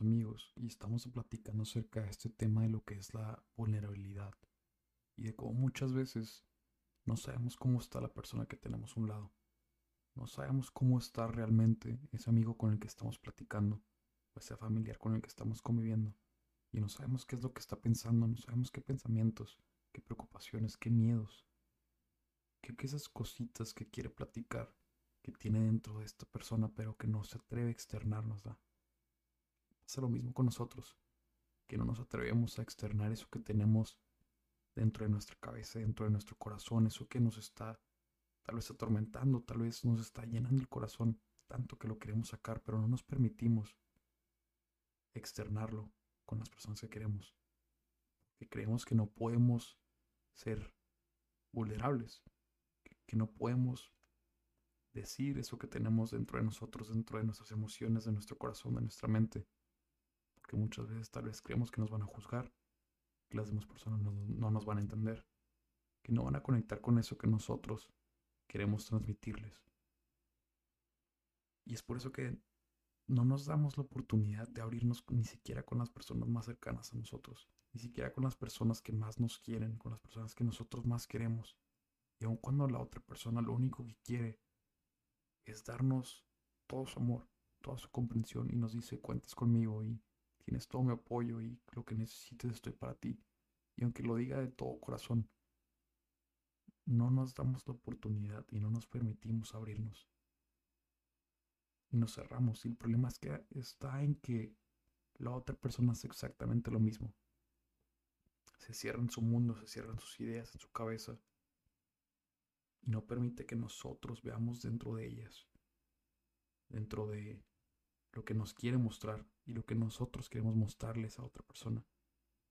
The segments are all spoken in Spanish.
amigos y estamos platicando acerca de este tema de lo que es la vulnerabilidad y de cómo muchas veces no sabemos cómo está la persona que tenemos a un lado. No sabemos cómo está realmente ese amigo con el que estamos platicando o ese familiar con el que estamos conviviendo. Y no sabemos qué es lo que está pensando, no sabemos qué pensamientos, qué preocupaciones, qué miedos, qué, qué esas cositas que quiere platicar, que tiene dentro de esta persona, pero que no se atreve a externarnos. ¿da? Pasa lo mismo con nosotros, que no nos atrevemos a externar eso que tenemos dentro de nuestra cabeza, dentro de nuestro corazón, eso que nos está tal vez atormentando, tal vez nos está llenando el corazón tanto que lo queremos sacar, pero no nos permitimos externarlo con las personas que queremos. Que creemos que no podemos ser vulnerables, que, no podemos decir eso que tenemos dentro de nosotros, dentro de nuestras emociones, de nuestro corazón, de nuestra mente. Porque muchas veces tal vez creemos que nos van a juzgar, que las demás personas no nos van a entender, que no van a conectar con eso que nosotros queremos transmitirles. Y es por eso que no nos damos la oportunidad de abrirnos ni siquiera con las personas más cercanas a nosotros, ni siquiera con las personas que más nos quieren, con las personas que nosotros más queremos. Y aun cuando la otra persona lo único que quiere es darnos todo su amor, toda su comprensión y nos dice cuentas conmigo y tienes todo mi apoyo y lo que necesites estoy para ti. Y aunque lo diga de todo corazón, no nos damos la oportunidad y no nos permitimos abrirnos. Y nos cerramos. Y el problema es que está en que la otra persona hace exactamente lo mismo. Se cierra en su mundo, se cierran sus ideas en su cabeza. Y no permite que nosotros veamos dentro de ellas. Dentro de lo que nos quiere mostrar y lo que nosotros queremos mostrarles a otra persona.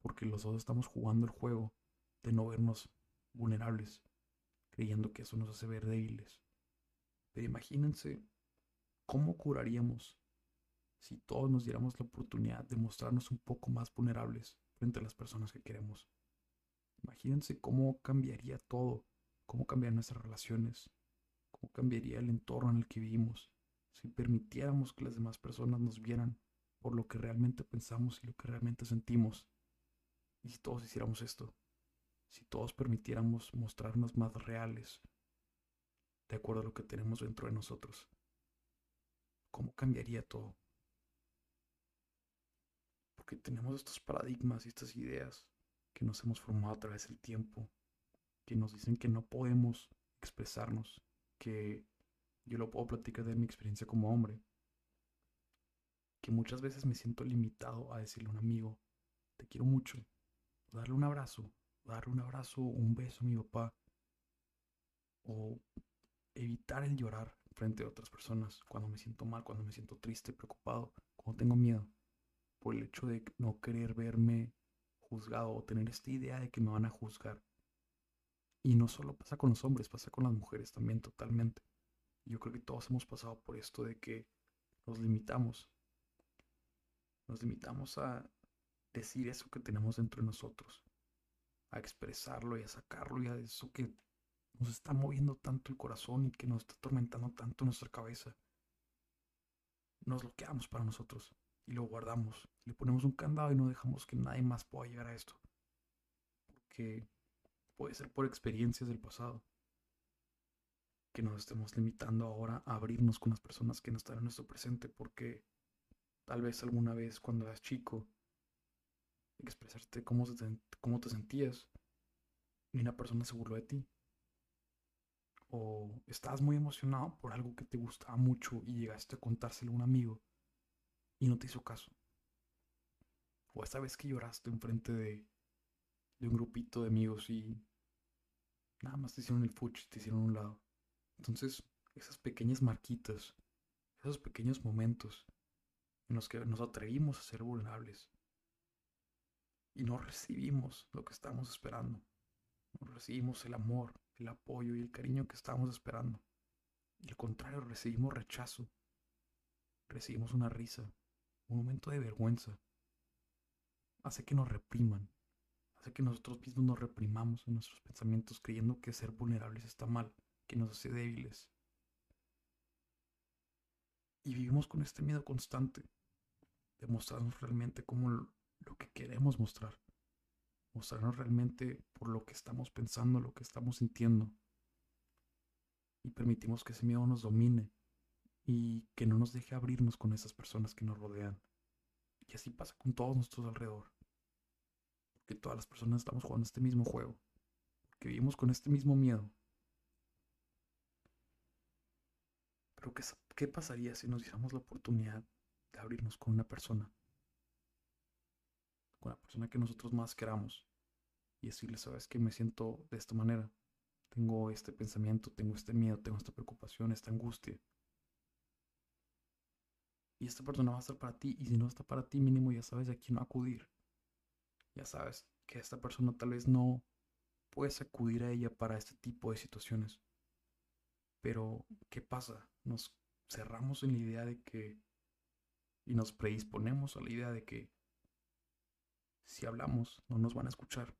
Porque los dos estamos jugando el juego de no vernos vulnerables, creyendo que eso nos hace ver débiles. Pero imagínense cómo curaríamos si todos nos diéramos la oportunidad de mostrarnos un poco más vulnerables frente a las personas que queremos. Imagínense cómo cambiaría todo, cómo cambiarían nuestras relaciones, cómo cambiaría el entorno en el que vivimos si permitiéramos que las demás personas nos vieran por lo que realmente pensamos y lo que realmente sentimos. Y si todos hiciéramos esto, si todos permitiéramos mostrarnos más reales de acuerdo a lo que tenemos dentro de nosotros. ¿Cómo cambiaría todo? Porque tenemos estos paradigmas y estas ideas que nos hemos formado a través del tiempo, que nos dicen que no podemos expresarnos, que yo lo puedo platicar de mi experiencia como hombre, que muchas veces me siento limitado a decirle a un amigo, te quiero mucho, darle un abrazo, darle un abrazo, un beso a mi papá, o evitar el llorar frente a otras personas cuando me siento mal, cuando me siento triste, preocupado, cuando tengo miedo, por el hecho de no querer verme juzgado o tener esta idea de que me van a juzgar. Y no solo pasa con los hombres, pasa con las mujeres también totalmente. Yo creo que todos hemos pasado por esto de que nos limitamos. Nos limitamos a decir eso que tenemos dentro de nosotros a expresarlo y a sacarlo y a eso que nos está moviendo tanto el corazón y que nos está atormentando tanto nuestra cabeza. Nos lo quedamos para nosotros y lo guardamos. Le ponemos un candado y no dejamos que nadie más pueda llegar a esto. Porque puede ser por experiencias del pasado. Que nos estemos limitando ahora a abrirnos con las personas que no están en nuestro presente. Porque tal vez alguna vez cuando eras chico expresarte cómo, te, cómo te sentías y una persona se burló de ti. O estabas muy emocionado por algo que te gustaba mucho y llegaste a contárselo a un amigo y no te hizo caso. O esta vez que lloraste enfrente de, de un grupito de amigos y nada más te hicieron el fuch y te hicieron un lado. Entonces, esas pequeñas marquitas, esos pequeños momentos en los que nos atrevimos a ser vulnerables, y no recibimos lo que estamos esperando. No recibimos el amor, el apoyo y el cariño que estamos esperando. Y al contrario, recibimos rechazo. Recibimos una risa, un momento de vergüenza. Hace que nos repriman. Hace que nosotros mismos nos reprimamos en nuestros pensamientos creyendo que ser vulnerables está mal, que nos hace débiles. Y vivimos con este miedo constante de mostrarnos realmente como lo que queremos mostrar. Mostrarnos realmente por lo que estamos pensando, lo que estamos sintiendo. Y permitimos que ese miedo nos domine y que no nos deje abrirnos con esas personas que nos rodean. Y así pasa con todos nuestros alrededor. Porque todas las personas estamos jugando este mismo juego. Que vivimos con este mismo miedo. Pero ¿qué, ¿qué pasaría si nos diéramos la oportunidad de abrirnos con una persona? Con la persona que nosotros más queramos. Y decirle, sabes que me siento de esta manera. Tengo este pensamiento, tengo este miedo, tengo esta preocupación, esta angustia. Y esta persona va a estar para ti. Y si no está para ti, mínimo ya sabes a quién acudir. Ya sabes que esta persona tal vez no puedes acudir a ella para este tipo de situaciones. Pero, ¿qué pasa? Nos cerramos en la idea de que, y nos predisponemos a la idea de que si hablamos no nos van a escuchar.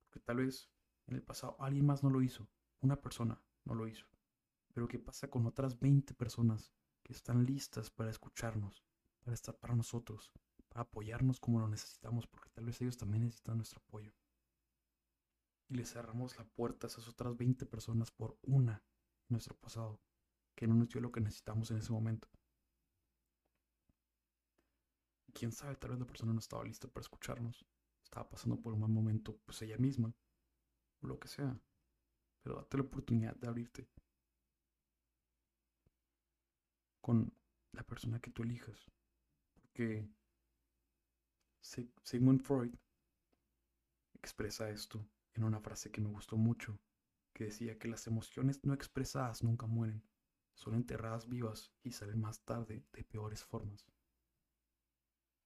Porque tal vez en el pasado alguien más no lo hizo, una persona no lo hizo. Pero ¿qué pasa con otras 20 personas que están listas para escucharnos, para estar para nosotros, para apoyarnos como lo necesitamos? Porque tal vez ellos también necesitan nuestro apoyo. Y le cerramos la puerta a esas otras 20 personas por una nuestro pasado, que no nos dio lo que necesitamos en ese momento. Quién sabe, tal vez la persona no estaba lista para escucharnos, estaba pasando por un mal momento, pues ella misma, o lo que sea. Pero date la oportunidad de abrirte con la persona que tú elijas. Porque Sigmund Freud expresa esto en una frase que me gustó mucho que decía que las emociones no expresadas nunca mueren, son enterradas vivas y salen más tarde de peores formas.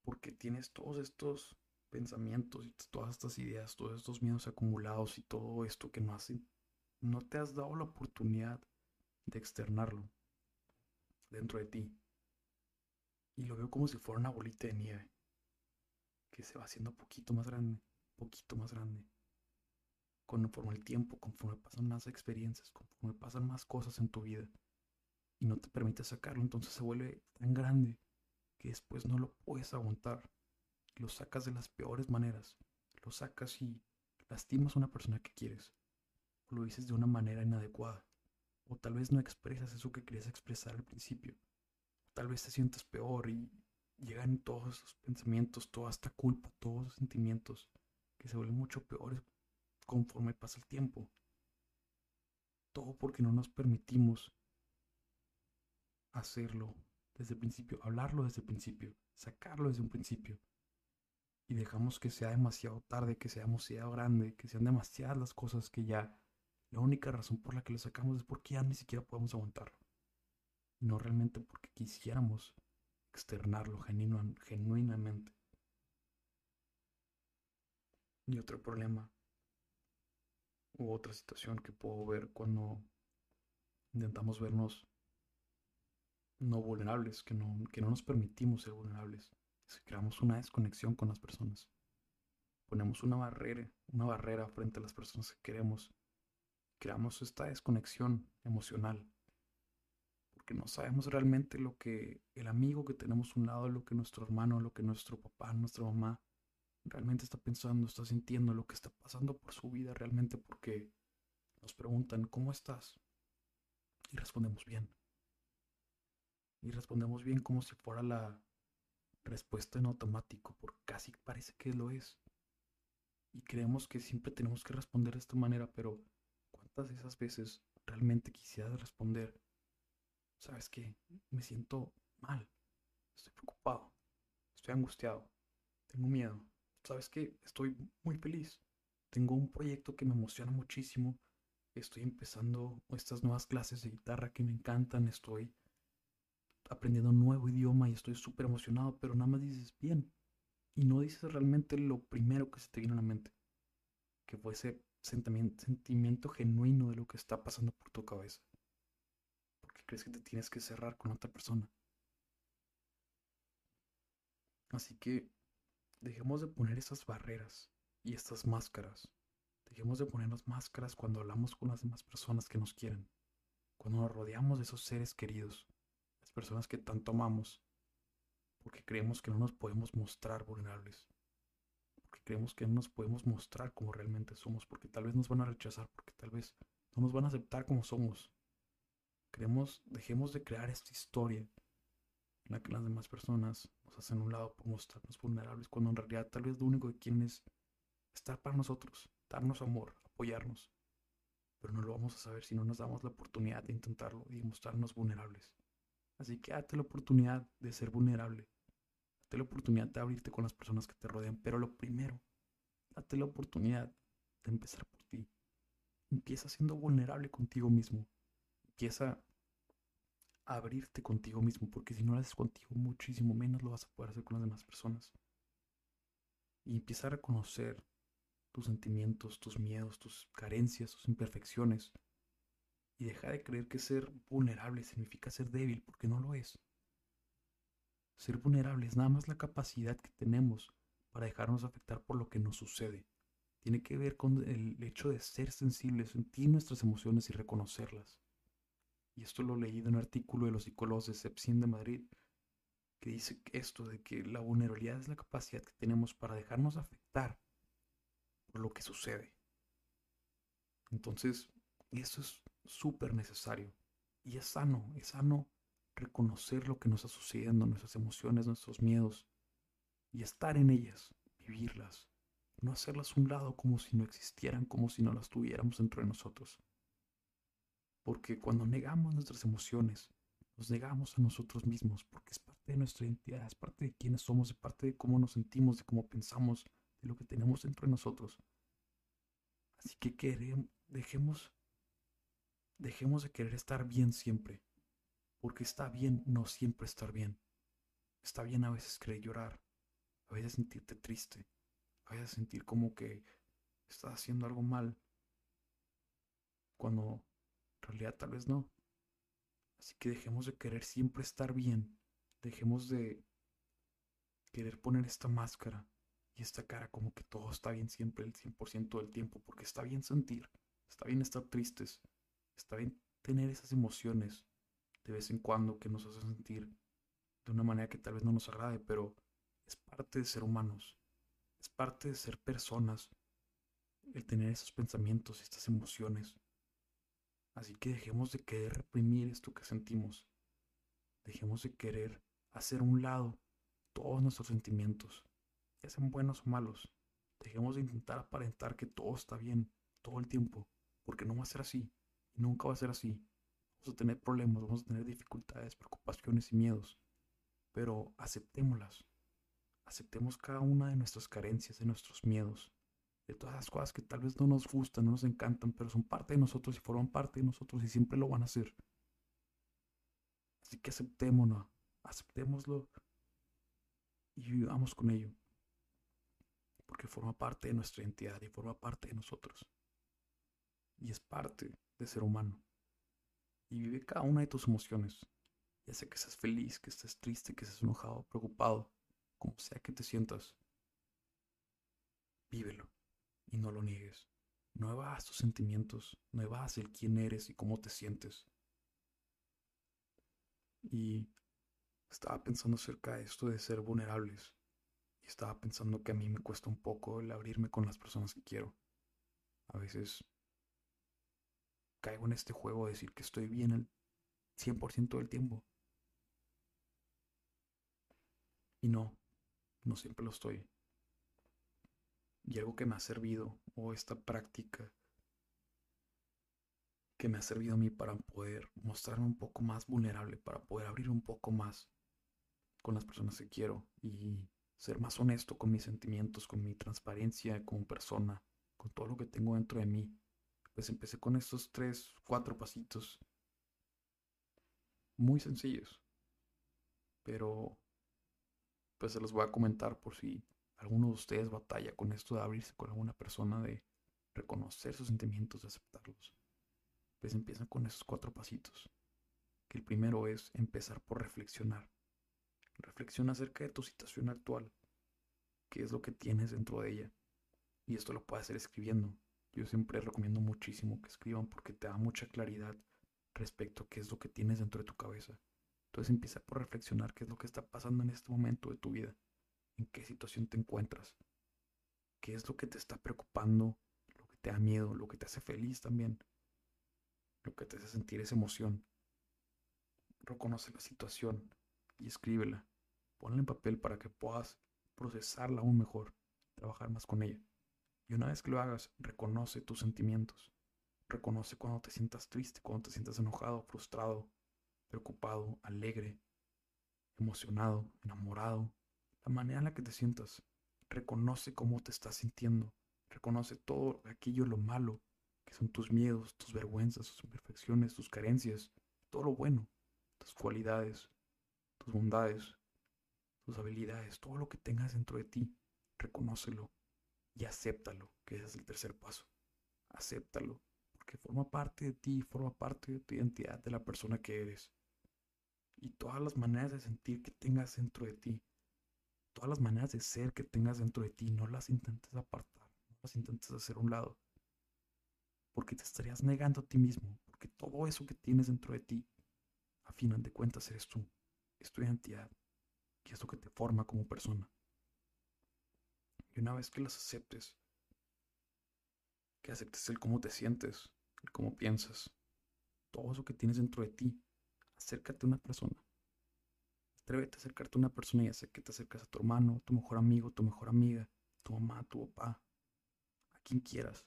Porque tienes todos estos pensamientos y todas estas ideas, todos estos miedos acumulados y todo esto que no hacen, no te has dado la oportunidad de externarlo dentro de ti. Y lo veo como si fuera una bolita de nieve que se va haciendo poquito más grande, poquito más grande conforme el tiempo, conforme pasan más experiencias, conforme pasan más cosas en tu vida y no te permite sacarlo, entonces se vuelve tan grande que después no lo puedes aguantar. Lo sacas de las peores maneras. Lo sacas y lastimas a una persona que quieres. O lo dices de una manera inadecuada. O tal vez no expresas eso que querías expresar al principio. Tal vez te sientes peor y llegan todos esos pensamientos, toda esta culpa, todos esos sentimientos que se vuelven mucho peores conforme pasa el tiempo. Todo porque no nos permitimos hacerlo desde el principio, hablarlo desde el principio, sacarlo desde un principio. Y dejamos que sea demasiado tarde, que sea demasiado grande, que sean demasiadas las cosas que ya la única razón por la que lo sacamos es porque ya ni siquiera podemos aguantarlo. No realmente porque quisiéramos externarlo genuinamente. Y otro problema u otra situación que puedo ver cuando intentamos vernos no vulnerables, que no, que no nos permitimos ser vulnerables. Es que creamos una desconexión con las personas. Ponemos una barrera, una barrera frente a las personas que queremos. Creamos esta desconexión emocional. Porque no sabemos realmente lo que el amigo que tenemos a un lado, lo que nuestro hermano, lo que nuestro papá, nuestra mamá realmente está pensando, está sintiendo lo que está pasando por su vida realmente porque nos preguntan, ¿cómo estás? Y respondemos bien. Y respondemos bien como si fuera la respuesta en automático, porque casi parece que lo es. Y creemos que siempre tenemos que responder de esta manera, pero ¿cuántas de esas veces realmente quisieras responder? ¿Sabes qué? Me siento mal, estoy preocupado, estoy angustiado, tengo miedo, sabes que estoy muy feliz. Tengo un proyecto que me emociona muchísimo. Estoy empezando estas nuevas clases de guitarra que me encantan. Estoy aprendiendo un nuevo idioma y estoy súper emocionado, pero nada más dices bien. Y no dices realmente lo primero que se te viene a la mente. Que fue ese sentimiento, sentimiento genuino de lo que está pasando por tu cabeza. Porque crees que te tienes que cerrar con otra persona. Así que Dejemos de poner esas barreras y estas máscaras. Dejemos de ponernos máscaras cuando hablamos con las demás personas que nos quieren. Cuando nos rodeamos de esos seres queridos, personas que tanto amamos. porque creemos que no nos podemos mostrar vulnerables, porque creemos que no nos podemos mostrar como realmente somos, porque tal vez nos van a rechazar, porque tal vez no nos van a aceptar como somos. Creemos, dejemos de crear esta historia en la que las demás personas nos hacen un lado por mostrarnos vulnerables, cuando en realidad tal vez lo único que quieren es estar para nosotros, darnos amor, apoyarnos. Pero no lo vamos a saber si no nos damos la oportunidad de intentarlo y mostrarnos vulnerables. Así que date la oportunidad de ser vulnerable. Date la oportunidad de abrirte con las personas que te rodean. Pero lo primero, date la oportunidad de empezar por ti. Empieza siendo vulnerable contigo mismo. Empieza a abrirte contigo mismo, porque si no lo haces contigo, muchísimo menos lo vas a poder hacer con las demás personas. Y empieza a reconocer tus sentimientos, tus miedos, tus carencias, tus imperfecciones. Y deja de creer que ser vulnerable significa ser débil, porque no lo es. Ser vulnerable es nada más la capacidad que tenemos para dejarnos afectar por lo que nos sucede. Tiene que ver con el hecho de ser sensibles, sentir nuestras emociones y reconocerlas. Y esto lo leí de un artículo de los psicólogos de Sepsin de Madrid, que dice esto de que la vulnerabilidad es la capacidad que tenemos para dejarnos afectar por lo que sucede. Entonces, eso es súper necesario. Y es sano, es sano reconocer lo que nos está sucediendo, nuestras emociones, nuestros miedos, y estar en ellas, vivirlas, no hacerlas un lado como si no existieran, como si no las tuviéramos dentro de nosotros. Porque cuando negamos nuestras emociones, nos negamos a nosotros mismos, porque es parte de nuestra identidad, es parte de quiénes somos, es parte de cómo nos sentimos, de cómo pensamos, de lo que tenemos dentro de nosotros. Así que queremos, dejemos Dejemos de querer estar bien siempre, porque está bien no siempre estar bien. Está bien a veces querer llorar, a veces sentirte triste, a veces sentir como que estás haciendo algo mal, cuando en realidad tal vez no. Así que dejemos de querer siempre estar bien, dejemos de querer poner esta máscara y esta cara como que todo está bien siempre el 100% del tiempo, porque está bien sentir, está bien estar tristes, Está bien tener esas emociones de vez en cuando que nos hacen sentir de una manera que tal vez no nos agrade, pero es parte de ser humanos, es parte de ser personas, el tener esos pensamientos, estas emociones. Así que dejemos de querer reprimir esto que sentimos, dejemos de querer hacer un lado todos nuestros sentimientos, ya sean buenos o malos. Dejemos de intentar aparentar que todo está bien todo el tiempo, porque no va a ser así. Nunca va a ser así. Vamos a tener problemas, vamos a tener dificultades, preocupaciones y miedos. Pero aceptémoslas. Aceptemos cada una de nuestras carencias, de nuestros miedos, de todas las cosas que tal vez no nos gustan, no nos encantan, pero son parte de nosotros y forman parte de nosotros y siempre lo van a hacer. Así que aceptémonos, aceptémoslo y vivamos con ello. Porque forma parte de nuestra identidad y forma parte de nosotros. Y es parte de ser humano. Y vive cada una de tus emociones. Ya sea que seas feliz, que estés triste, que estés enojado, preocupado, como sea que te sientas. Vívelo y no lo niegues. No evas tus sentimientos, no evas el quién eres y cómo te sientes. Y estaba pensando acerca de esto de ser vulnerables. Y estaba pensando que a mí me cuesta un poco el abrirme con las personas que quiero. A veces caigo en este juego de decir que estoy bien el 100% del tiempo. Y no, no siempre lo estoy. Y algo que me ha servido, o esta práctica que me ha servido a mí para poder mostrarme un poco más vulnerable, para poder abrir un poco más con las personas que quiero y ser más honesto con mis sentimientos, con mi transparencia como persona, con todo lo que tengo dentro de mí pues empecé con estos tres, cuatro pasitos. Muy sencillos. Pero pues se los voy a comentar por si alguno de ustedes batalla con esto de abrirse con alguna persona, de reconocer sus sentimientos, de aceptarlos. Pues empiezan con esos cuatro pasitos. Que el primero es empezar por reflexionar. Reflexiona acerca de tu situación actual. ¿Qué es lo que tienes dentro de ella? Y esto lo puedes hacer escribiendo. Yo siempre recomiendo muchísimo que escriban porque te da mucha claridad respecto a qué es lo que tienes dentro de tu cabeza. Entonces empieza por reflexionar qué es lo que está pasando en este momento de tu vida, en qué situación te encuentras, qué es lo que te está preocupando, lo que te da miedo, lo que te hace feliz también, lo que te hace sentir esa emoción. Reconoce la situación y escríbela. Ponla en papel para que puedas procesarla aún mejor, trabajar más con ella. Y una vez que lo hagas, reconoce tus sentimientos. Reconoce cuando te sientas triste, cuando te sientas enojado, frustrado, preocupado, alegre, emocionado, enamorado, la manera en la que te sientas. Reconoce cómo te estás sintiendo. Reconoce todo aquello lo malo, que son tus miedos, tus vergüenzas, tus imperfecciones, tus carencias, todo lo bueno, tus cualidades, tus bondades, tus habilidades, todo lo que tengas dentro de ti. Reconócelo y acéptalo, que ese es el tercer paso. Acéptalo, porque forma parte de ti, forma parte de tu identidad, de la persona que eres y todas las maneras de sentir que tengas dentro de ti, todas las maneras de ser que tengas dentro de ti, no las intentes apartar, no las intentes hacer a un lado, porque te estarías negando a ti mismo, porque todo eso que tienes dentro de ti, a final de cuentas eres tú, es tu identidad, que es lo que te forma como persona. Y una vez que las aceptes, que aceptes el cómo te sientes, el cómo piensas, todo eso que tienes dentro de ti, acércate a una persona. Atrévete a acercarte a una persona y hacer que te acerques a tu hermano, tu mejor amigo, tu mejor amiga, tu mamá, tu papá, a quien quieras.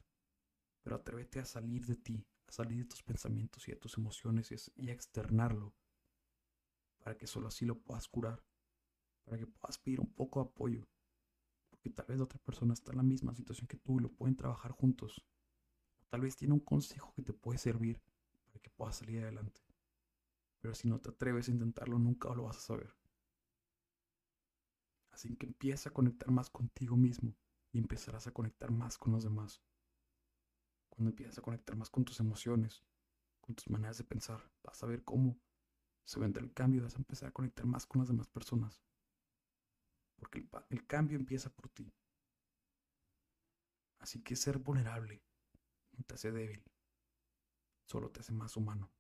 Pero atrévete a salir de ti, a salir de tus pensamientos y de tus emociones y a externarlo para que solo así lo puedas curar, para que puedas pedir un poco de apoyo, tal vez otra persona está en la misma situación que tú y lo pueden trabajar juntos, tal vez tiene un consejo que te puede servir para que puedas salir adelante. Pero si no te atreves a intentarlo, nunca lo vas a saber. Así que empieza a conectar más contigo mismo y empezarás a conectar más con los demás. Cuando empiezas a conectar más con tus emociones, con tus maneras de pensar, vas a ver cómo se vendrá el cambio y vas a empezar a conectar más con las demás personas. Porque el, cambio empieza por ti. Así que ser vulnerable no te hace débil, solo te hace más humano.